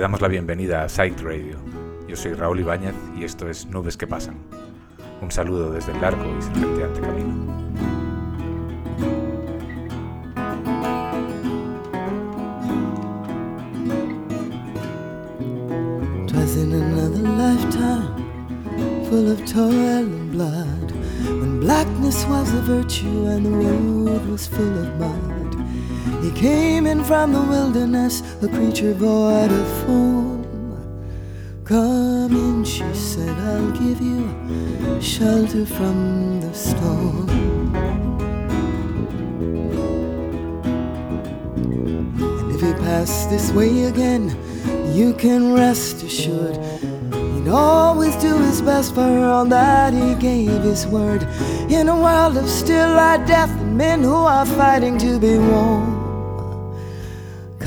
damos la bienvenida a Sight Radio. Yo soy Raúl Ibáñez y esto es Nubes que Pasan. Un saludo desde el largo y serpenteante camino. In another lifetime, full of toil and blood, when blackness was a virtue and the road was full of mud. He came in from the wilderness, a creature void of form. Come in, she said, I'll give you shelter from the storm. And if he pass this way again, you can rest assured he'd always do his best for her, all that he gave his word. In a world of still light death and men who are fighting to be warm.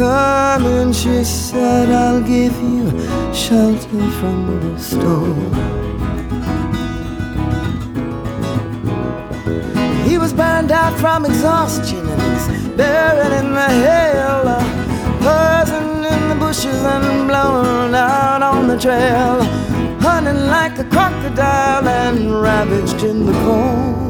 Come in, she said, I'll give you shelter from the storm. He was burned out from exhaustion and he's buried in the hail. Buzzing in the bushes and blown out on the trail. Hunting like a crocodile and ravaged in the corn.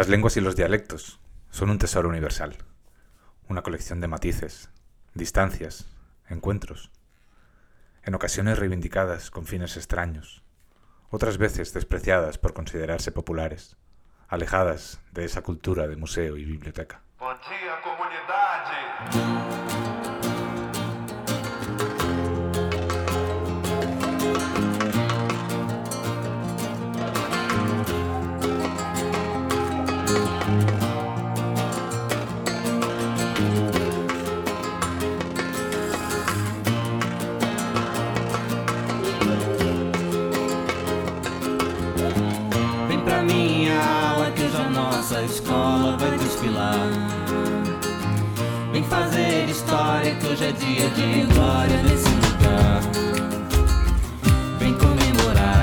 Las lenguas y los dialectos son un tesoro universal, una colección de matices, distancias, encuentros, en ocasiones reivindicadas con fines extraños, otras veces despreciadas por considerarse populares, alejadas de esa cultura de museo y biblioteca. Nossa escola vai desfilar. Vem fazer história que hoje é dia de glória nesse lugar. Vem comemorar,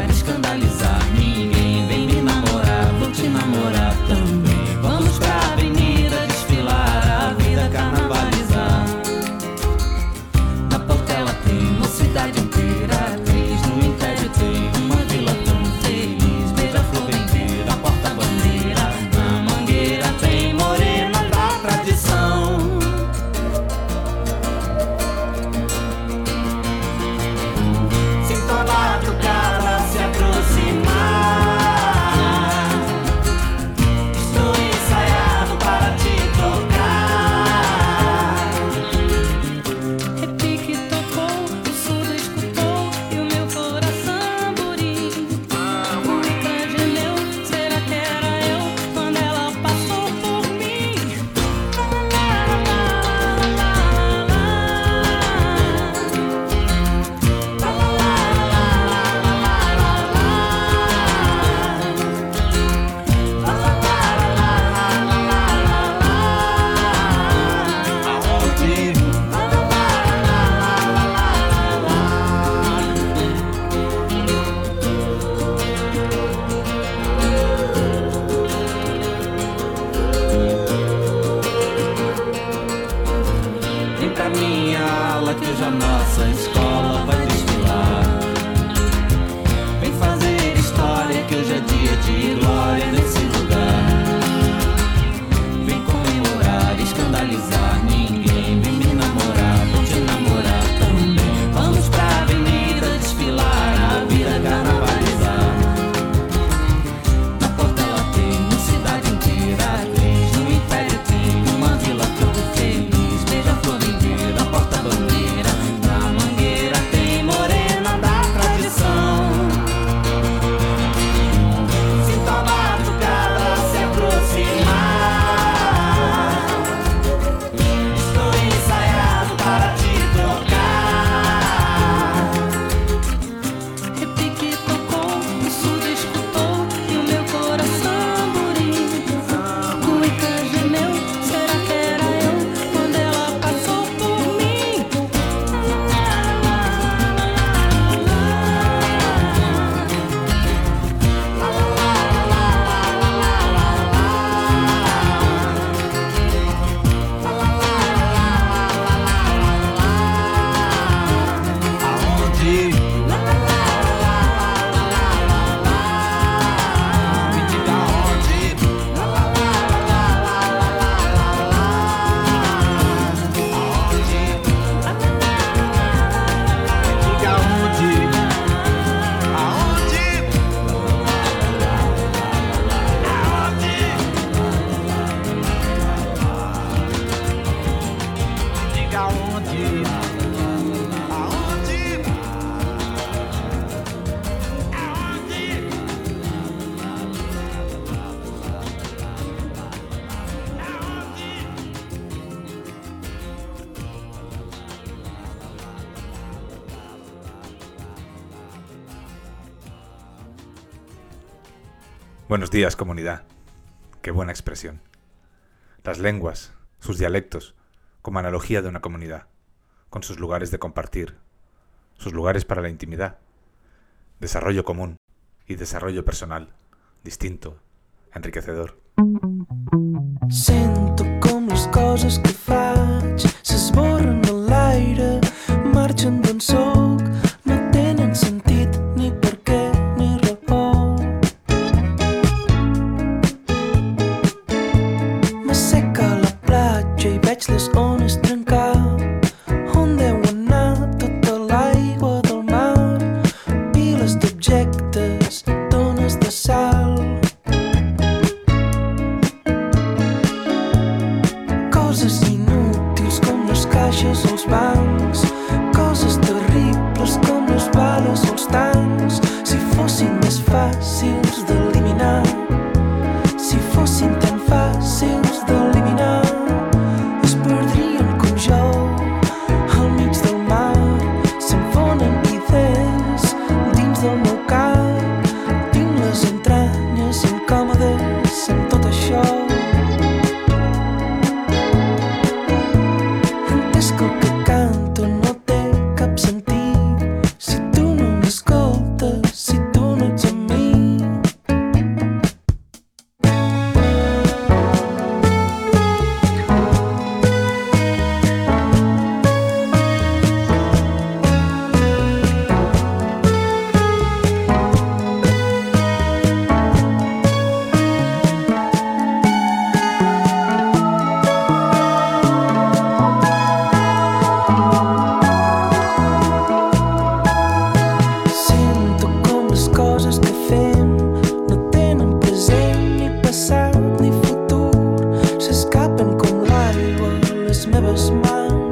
días comunidad. Qué buena expresión. Las lenguas, sus dialectos, como analogía de una comunidad, con sus lugares de compartir, sus lugares para la intimidad, desarrollo común y desarrollo personal, distinto, enriquecedor. Christmas, never smile.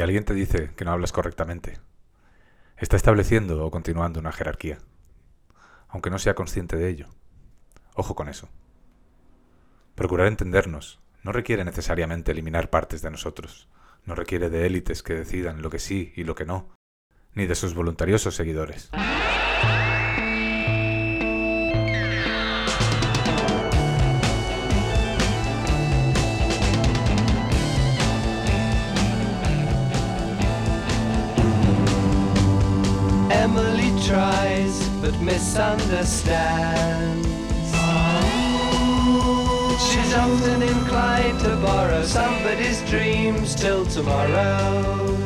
Si alguien te dice que no hablas correctamente, está estableciendo o continuando una jerarquía, aunque no sea consciente de ello. Ojo con eso. Procurar entendernos no requiere necesariamente eliminar partes de nosotros, no requiere de élites que decidan lo que sí y lo que no, ni de sus voluntariosos seguidores. understands. She's often inclined to borrow somebody's dreams till tomorrow.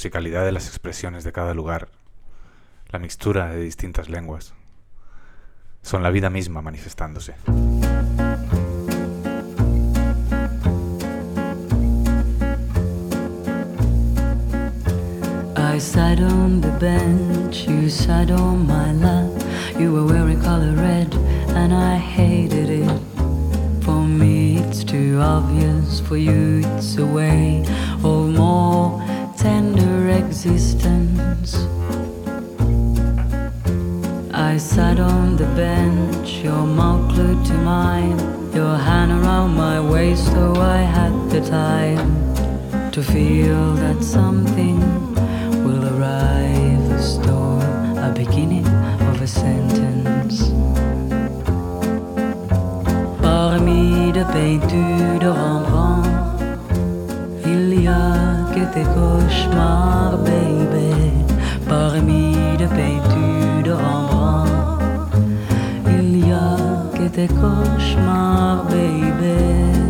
Musicalidad de las expresiones de cada lugar, la mixtura de distintas lenguas, son la vida misma manifestándose. I sat on the bench, you sat on my lap. You were wearing color red, and I hated it. For me, it's too obvious. For you, it's a way of more tender existence. I sat on the bench, your mouth glued to mine, your hand around my waist, so I had the time to feel that something will arrive, a storm, a beginning of a sentence. Parmi de peintures de Rembrandt, que tes cauchemars, baby. Parmi de peintures de Rembrandt, il y a que tes cauchemars, baby.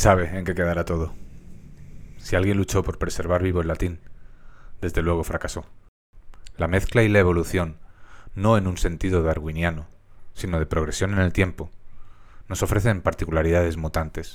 sabe en qué quedará todo. Si alguien luchó por preservar vivo el latín, desde luego fracasó. La mezcla y la evolución, no en un sentido darwiniano, sino de progresión en el tiempo, nos ofrecen particularidades mutantes.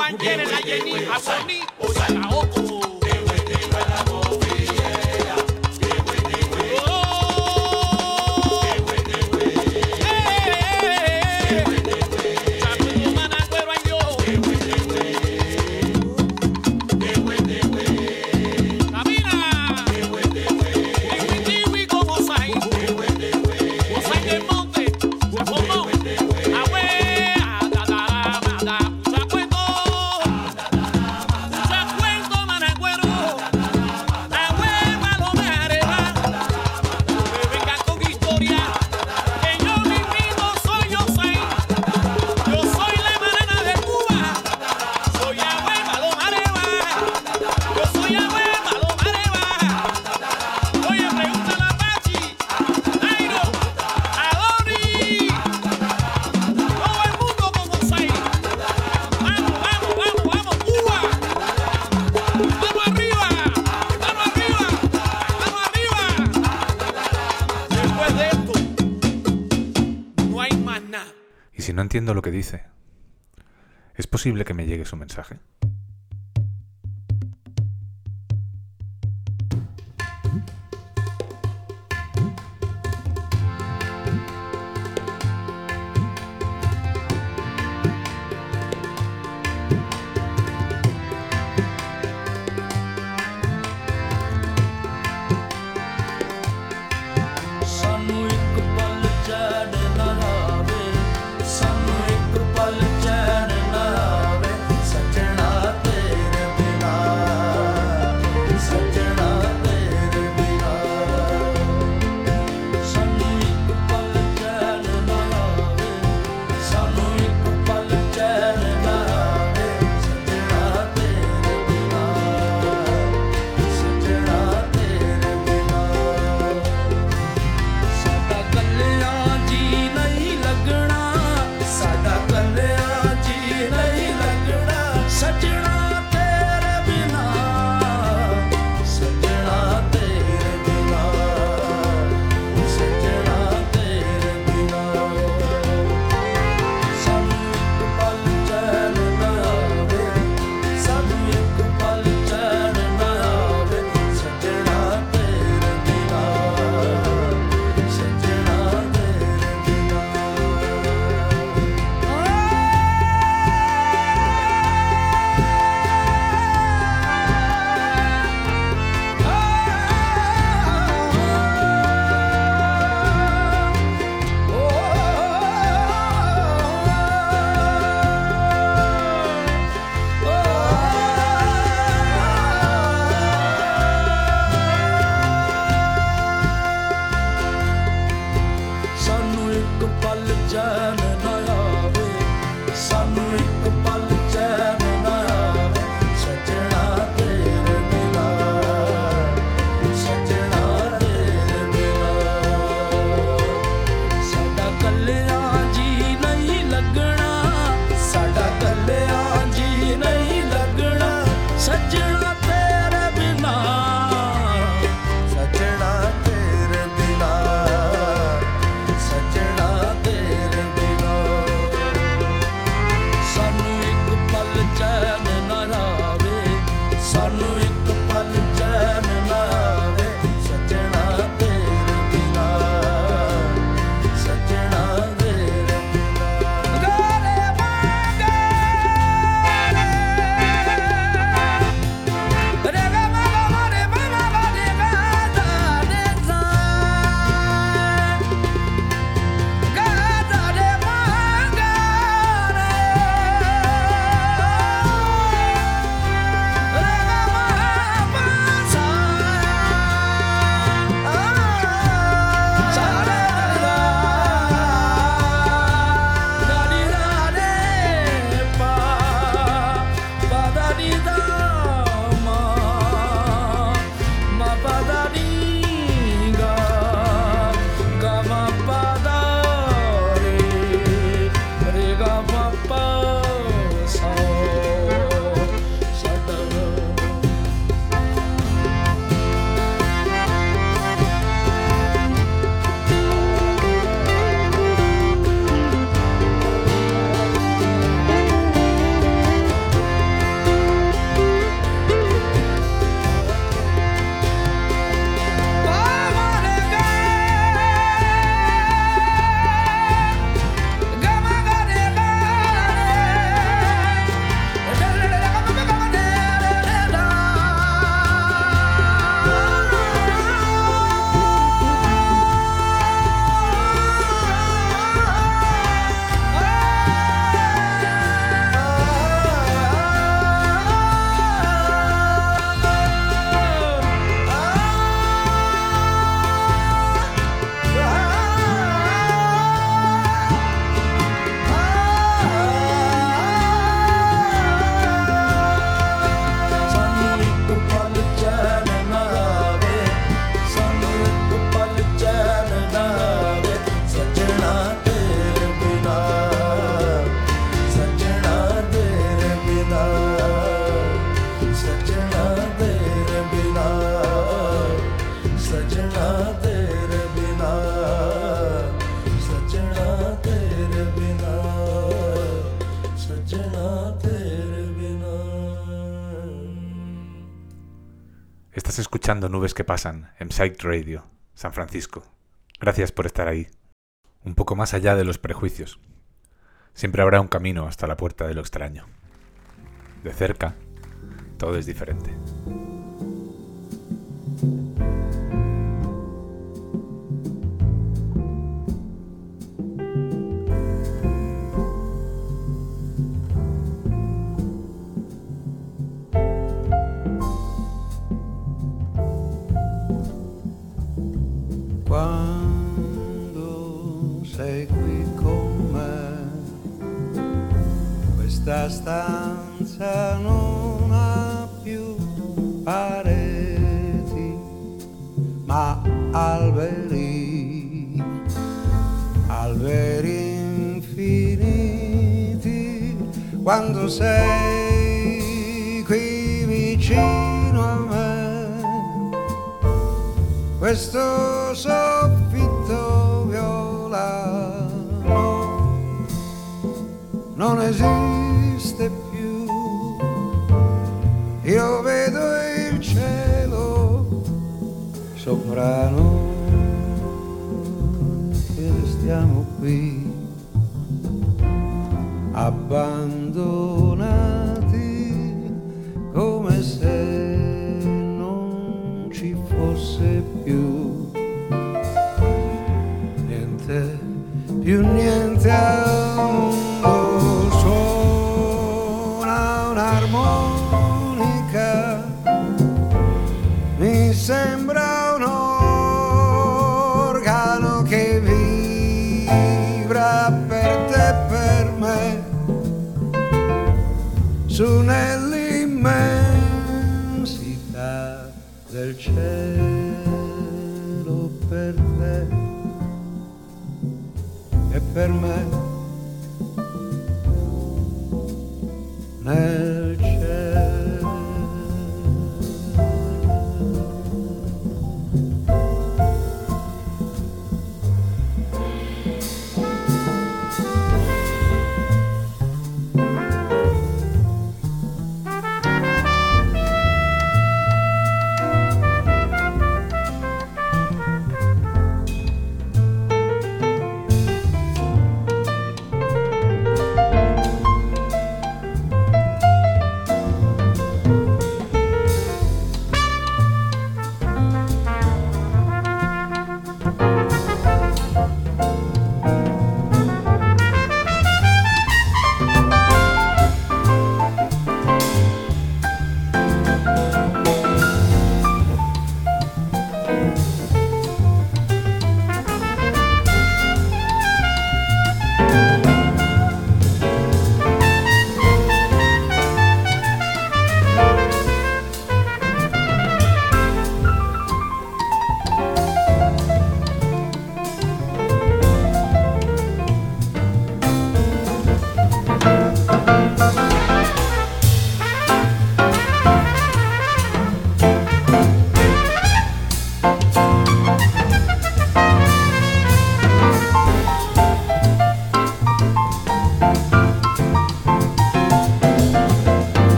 compañera, la Jenny, a a Oco. entiendo lo que dice. ¿Es posible que me llegue su mensaje? Nubes que pasan en Psych Radio, San Francisco. Gracias por estar ahí. Un poco más allá de los prejuicios. Siempre habrá un camino hasta la puerta de lo extraño. De cerca, todo es diferente. Questa stanza non ha più pareti, ma alberi, alberi infiniti. Quando sei qui vicino a me questo soffitto violano non esiste più. Io vedo il cielo soprano e restiamo qui abbandonati verme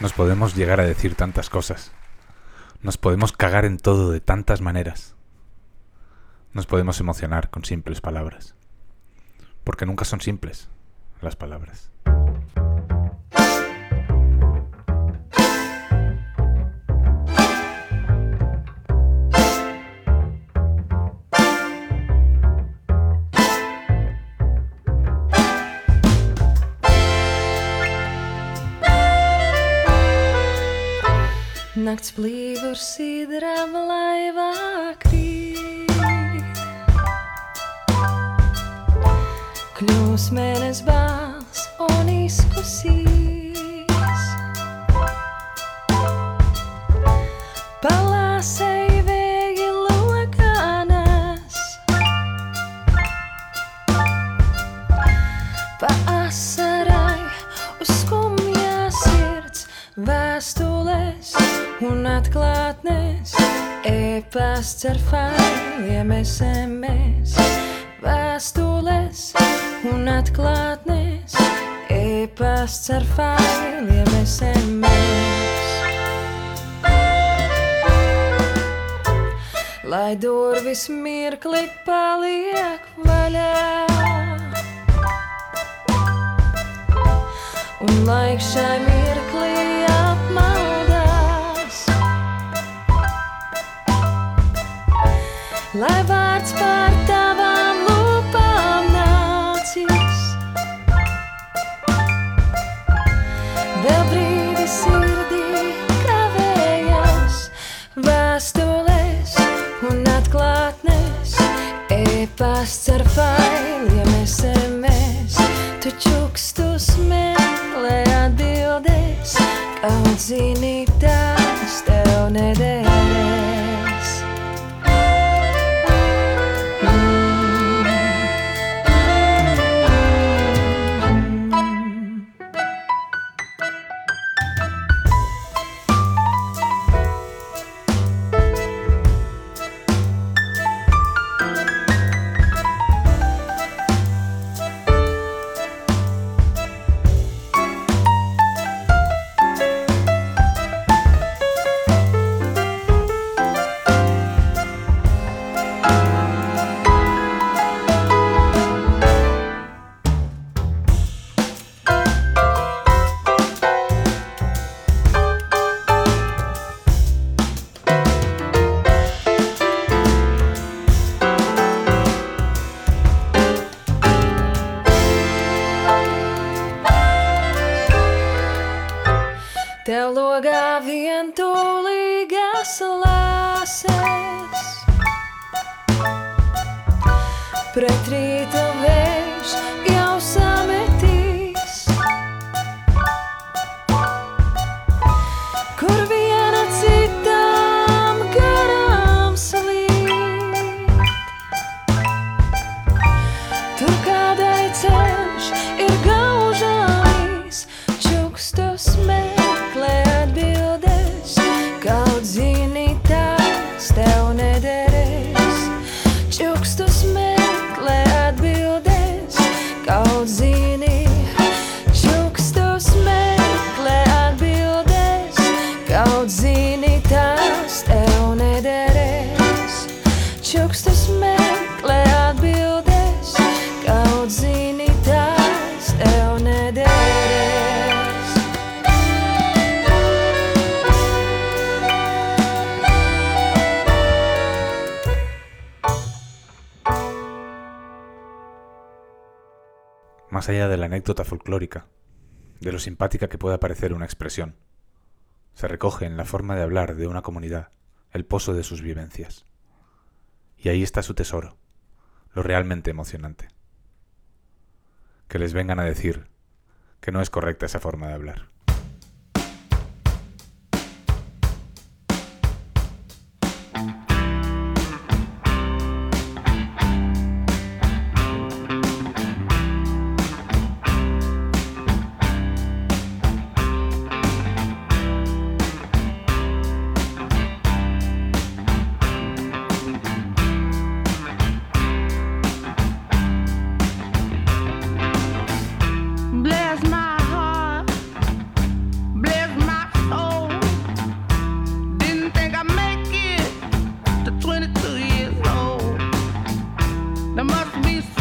Nos podemos llegar a decir tantas cosas. Nos podemos cagar en todo de tantas maneras. Nos podemos emocionar con simples palabras. Porque nunca son simples las palabras. Nakts blīvur sidram laivā krīt. Kļūs mēnes bāls un izkusīs. Un atklātnes. E-pasts ar failiem SMS. Vēstules un atklātnes. E-pasts ar failiem SMS. Lai durvis mirkli paliek vaļā. Un laiks šai mirklī Lai vārds pār tavām lūpām nācis. Vēl brīdi sirdī kavējas vēstules un atklātnes. E-pasts ar failiem SMS. Tu čukstus meklē atbildēs, kaut zini anécdota folclórica, de lo simpática que pueda parecer una expresión, se recoge en la forma de hablar de una comunidad el pozo de sus vivencias. Y ahí está su tesoro, lo realmente emocionante. Que les vengan a decir que no es correcta esa forma de hablar. must be.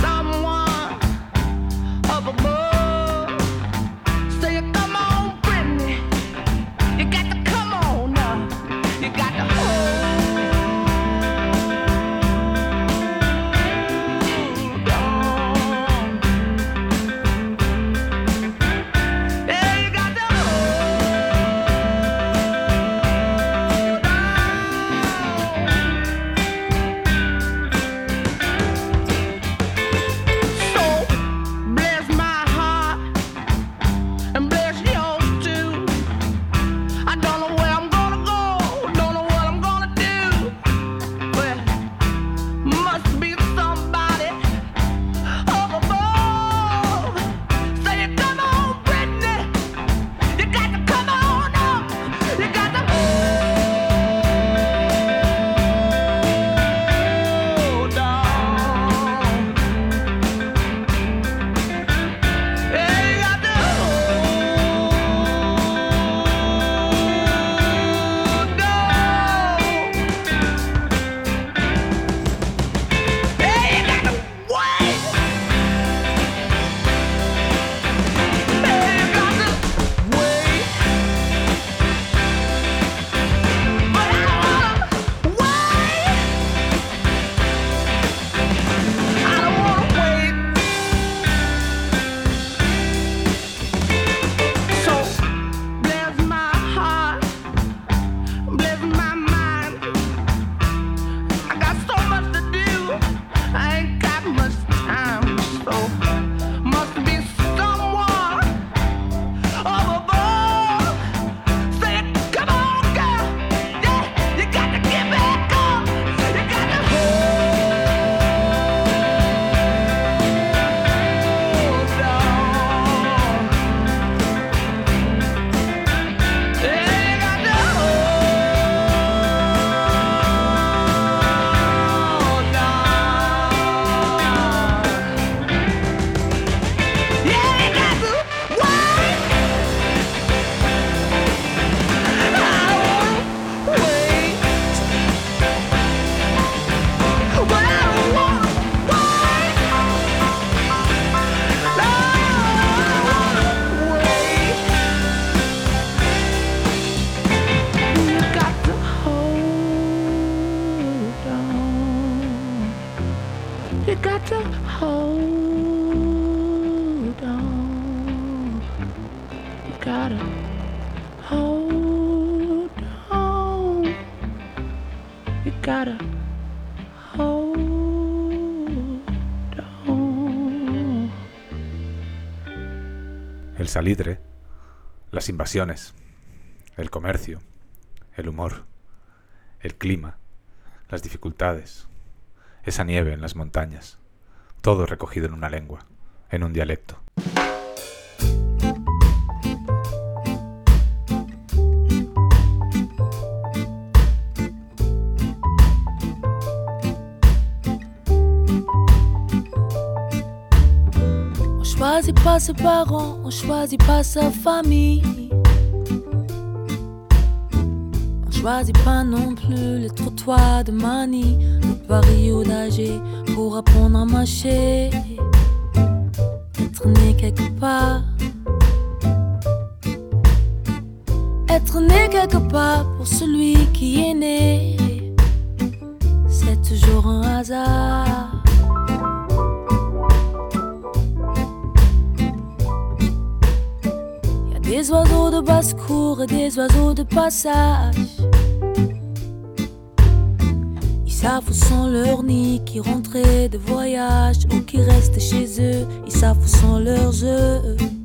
Salitre, las invasiones, el comercio, el humor, el clima, las dificultades, esa nieve en las montañas, todo recogido en una lengua, en un dialecto. Choisit pas ses parents, on choisit pas sa famille. On choisit pas non plus les trottoirs de Mani, le ou d'Alger pour apprendre à marcher. Être né quelque part. Être né quelque part pour celui qui est né. Des oiseaux de passage. Ils savent où sont leurs nids qui rentraient de voyage ou qui restent chez eux. Ils savent où sont leurs œufs.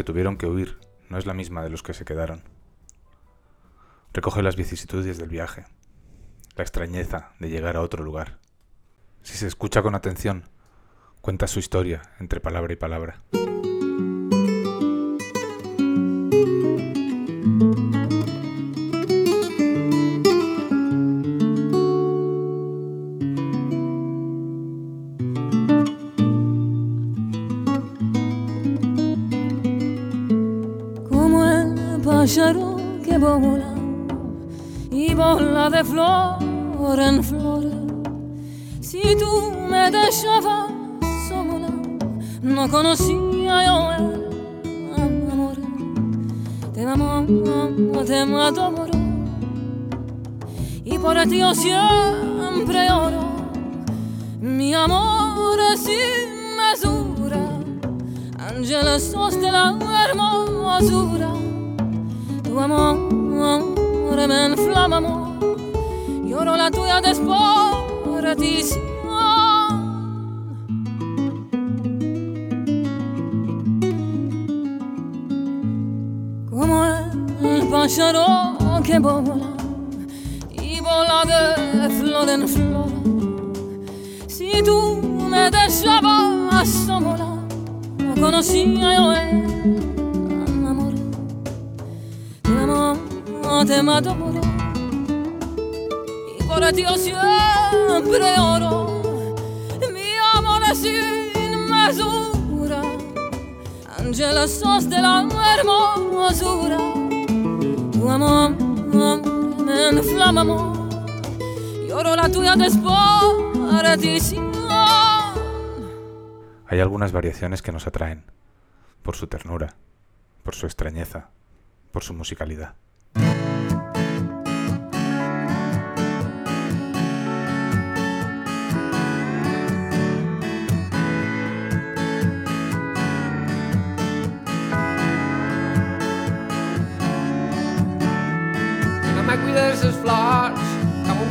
Que tuvieron que huir no es la misma de los que se quedaron. Recoge las vicisitudes del viaje, la extrañeza de llegar a otro lugar. Si se escucha con atención, cuenta su historia entre palabra y palabra. De flor en flor. Si tú me dejabas sola, no conocía yo el amor. Te amo, te adoro y por ti yo siempre oro. Mi amor es sin mesura, Angela sos de la hermosura. Tu amor me inflama, amor, lloro la. Como el pájaro que vola y vola de flor en flor. Si tú me dejabas sola, no conocía yo el amor. Te amo, te y por ti yo siempre oro. Mi amor es sin mesura, Angela sos de la hermosura. Tu amor me inflama, amor, lloro la tuya desporación. Hay algunas variaciones que nos atraen, por su ternura, por su extrañeza, por su musicalidad.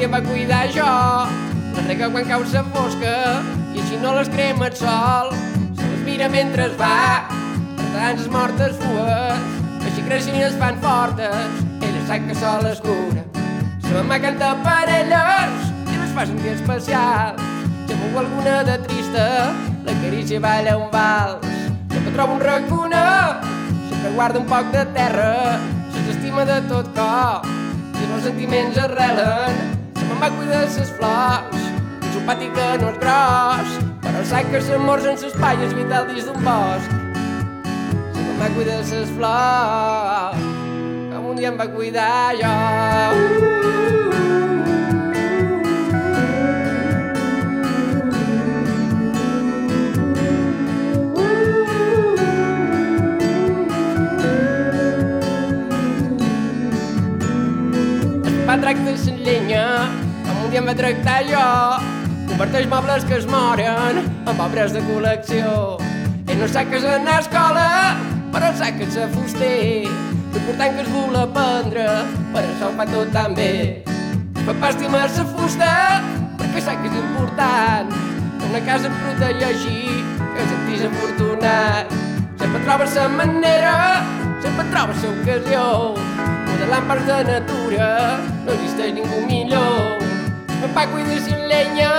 Va cuidar jo. Les rega quan cau la fosca i així no les crema el sol. Se les mira mentre es va, les mortes fues. Així creixen i es fan fortes, ella sap que sol es cura. La mamà canta per elles i les fa sentir especials. Si veu alguna de trista, la carícia balla un vals. Sempre trobo un raconet, sempre guarda un poc de terra, se s'estima de tot cor i els sentiments arrelen va cuidar ses flors. És un pati que no és gros, però sac que s'amors en ses palles vital dins d'un bosc. Se va cuidar ses flors, com un dia em va cuidar jo. va tractar sense llenya, dia em va tractar jo. Converteix mobles que es moren en obres de col·lecció. Ell no sap que és anar a escola, però sap que és a fuster. L'important que es vol aprendre, per això ho fa tot tan bé. Papà estima la fusta, perquè sap que és important. Una casa et protegeixi, que sentis afortunat. Sempre trobes la manera, sempre trobes l'ocasió. Modelant parts de natura, no existeix ningú millor en pa cuida sin lenya,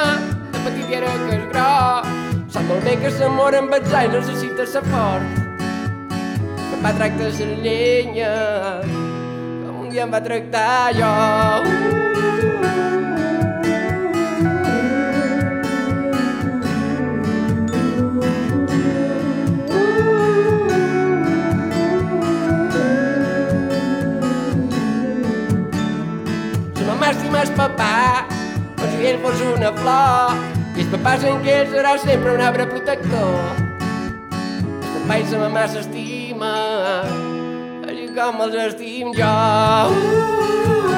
de petit era que és gros. Sap molt bé que l'amor amb atzar i necessita sa fort. Que em va tractar la llenya, com un dia em va tractar jo. Uh! màxima papà si ell fos una flor, i el papà sent que ell serà sempre un arbre protector. El papà i la mamà s'estima, així com els estim jo. Y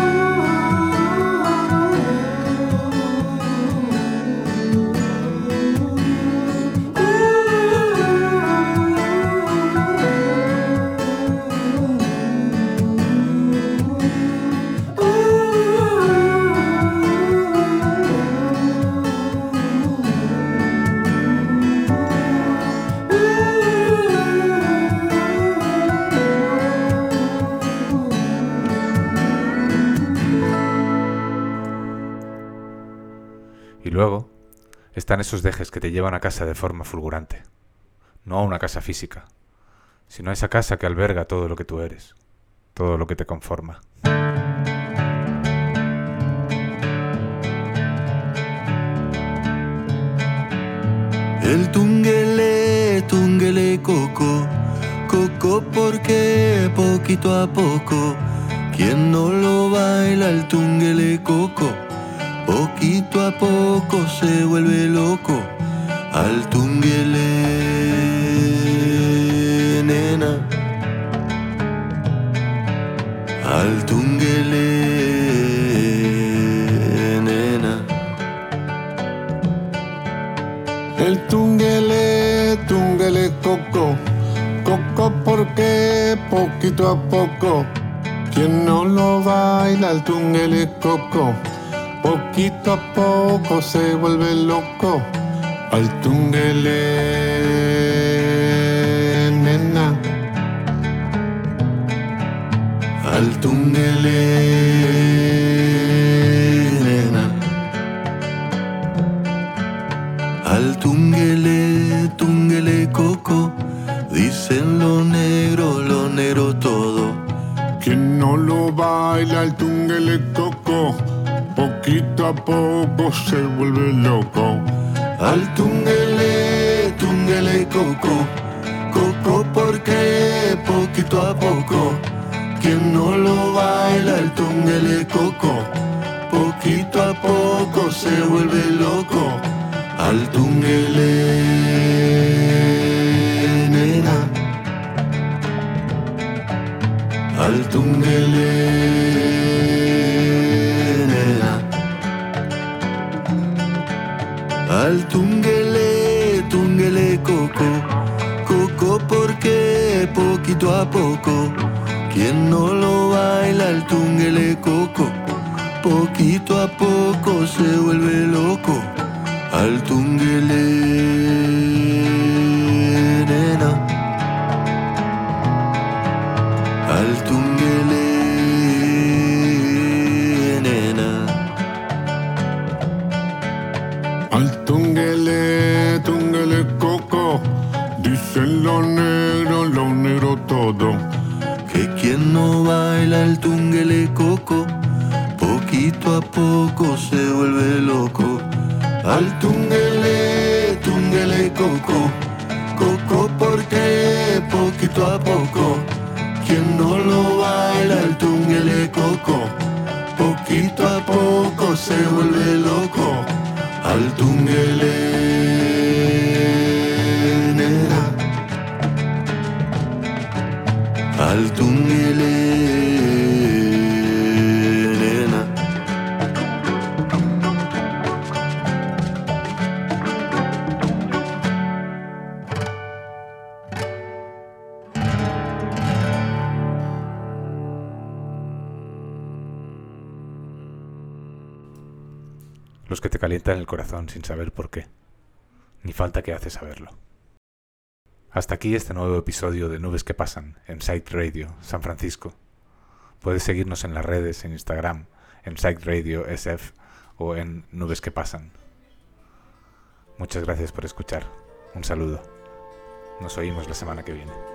luego están esos dejes que te llevan a casa de forma fulgurante. No a una casa física, sino a esa casa que alberga todo lo que tú eres, todo lo que te conforma. El tungele, tungele coco, Coco porque poquito a poco, quien no lo baila el tunguele coco, poquito a poco se vuelve loco al tunguele nena, al tunguele nena. El tunguele, tunguele coco, coco porque poquito a poco, quien no lo baila el tunguele coco, poquito a poco se vuelve loco, al tunguele nena, al tunguele nena, al tunguele, tunguele coco, dicen lo negro, lo negro todo. quien no lo baila el tunguele coco, poquito a poco se vuelve loco. Al tunguele, tunguele coco, coco porque poquito a poco, quien no lo baila el tunguele coco, poquito a poco se vuelve loco, al tunguele nena, al tunguele poquito a poco, quien no lo baila el tunguele coco, poquito a poco se vuelve loco, al tunguele sin saber por qué. Ni falta que hace saberlo. Hasta aquí este nuevo episodio de Nubes que Pasan en Site Radio San Francisco. Puedes seguirnos en las redes, en Instagram, en Site Radio SF o en Nubes que Pasan. Muchas gracias por escuchar. Un saludo. Nos oímos la semana que viene.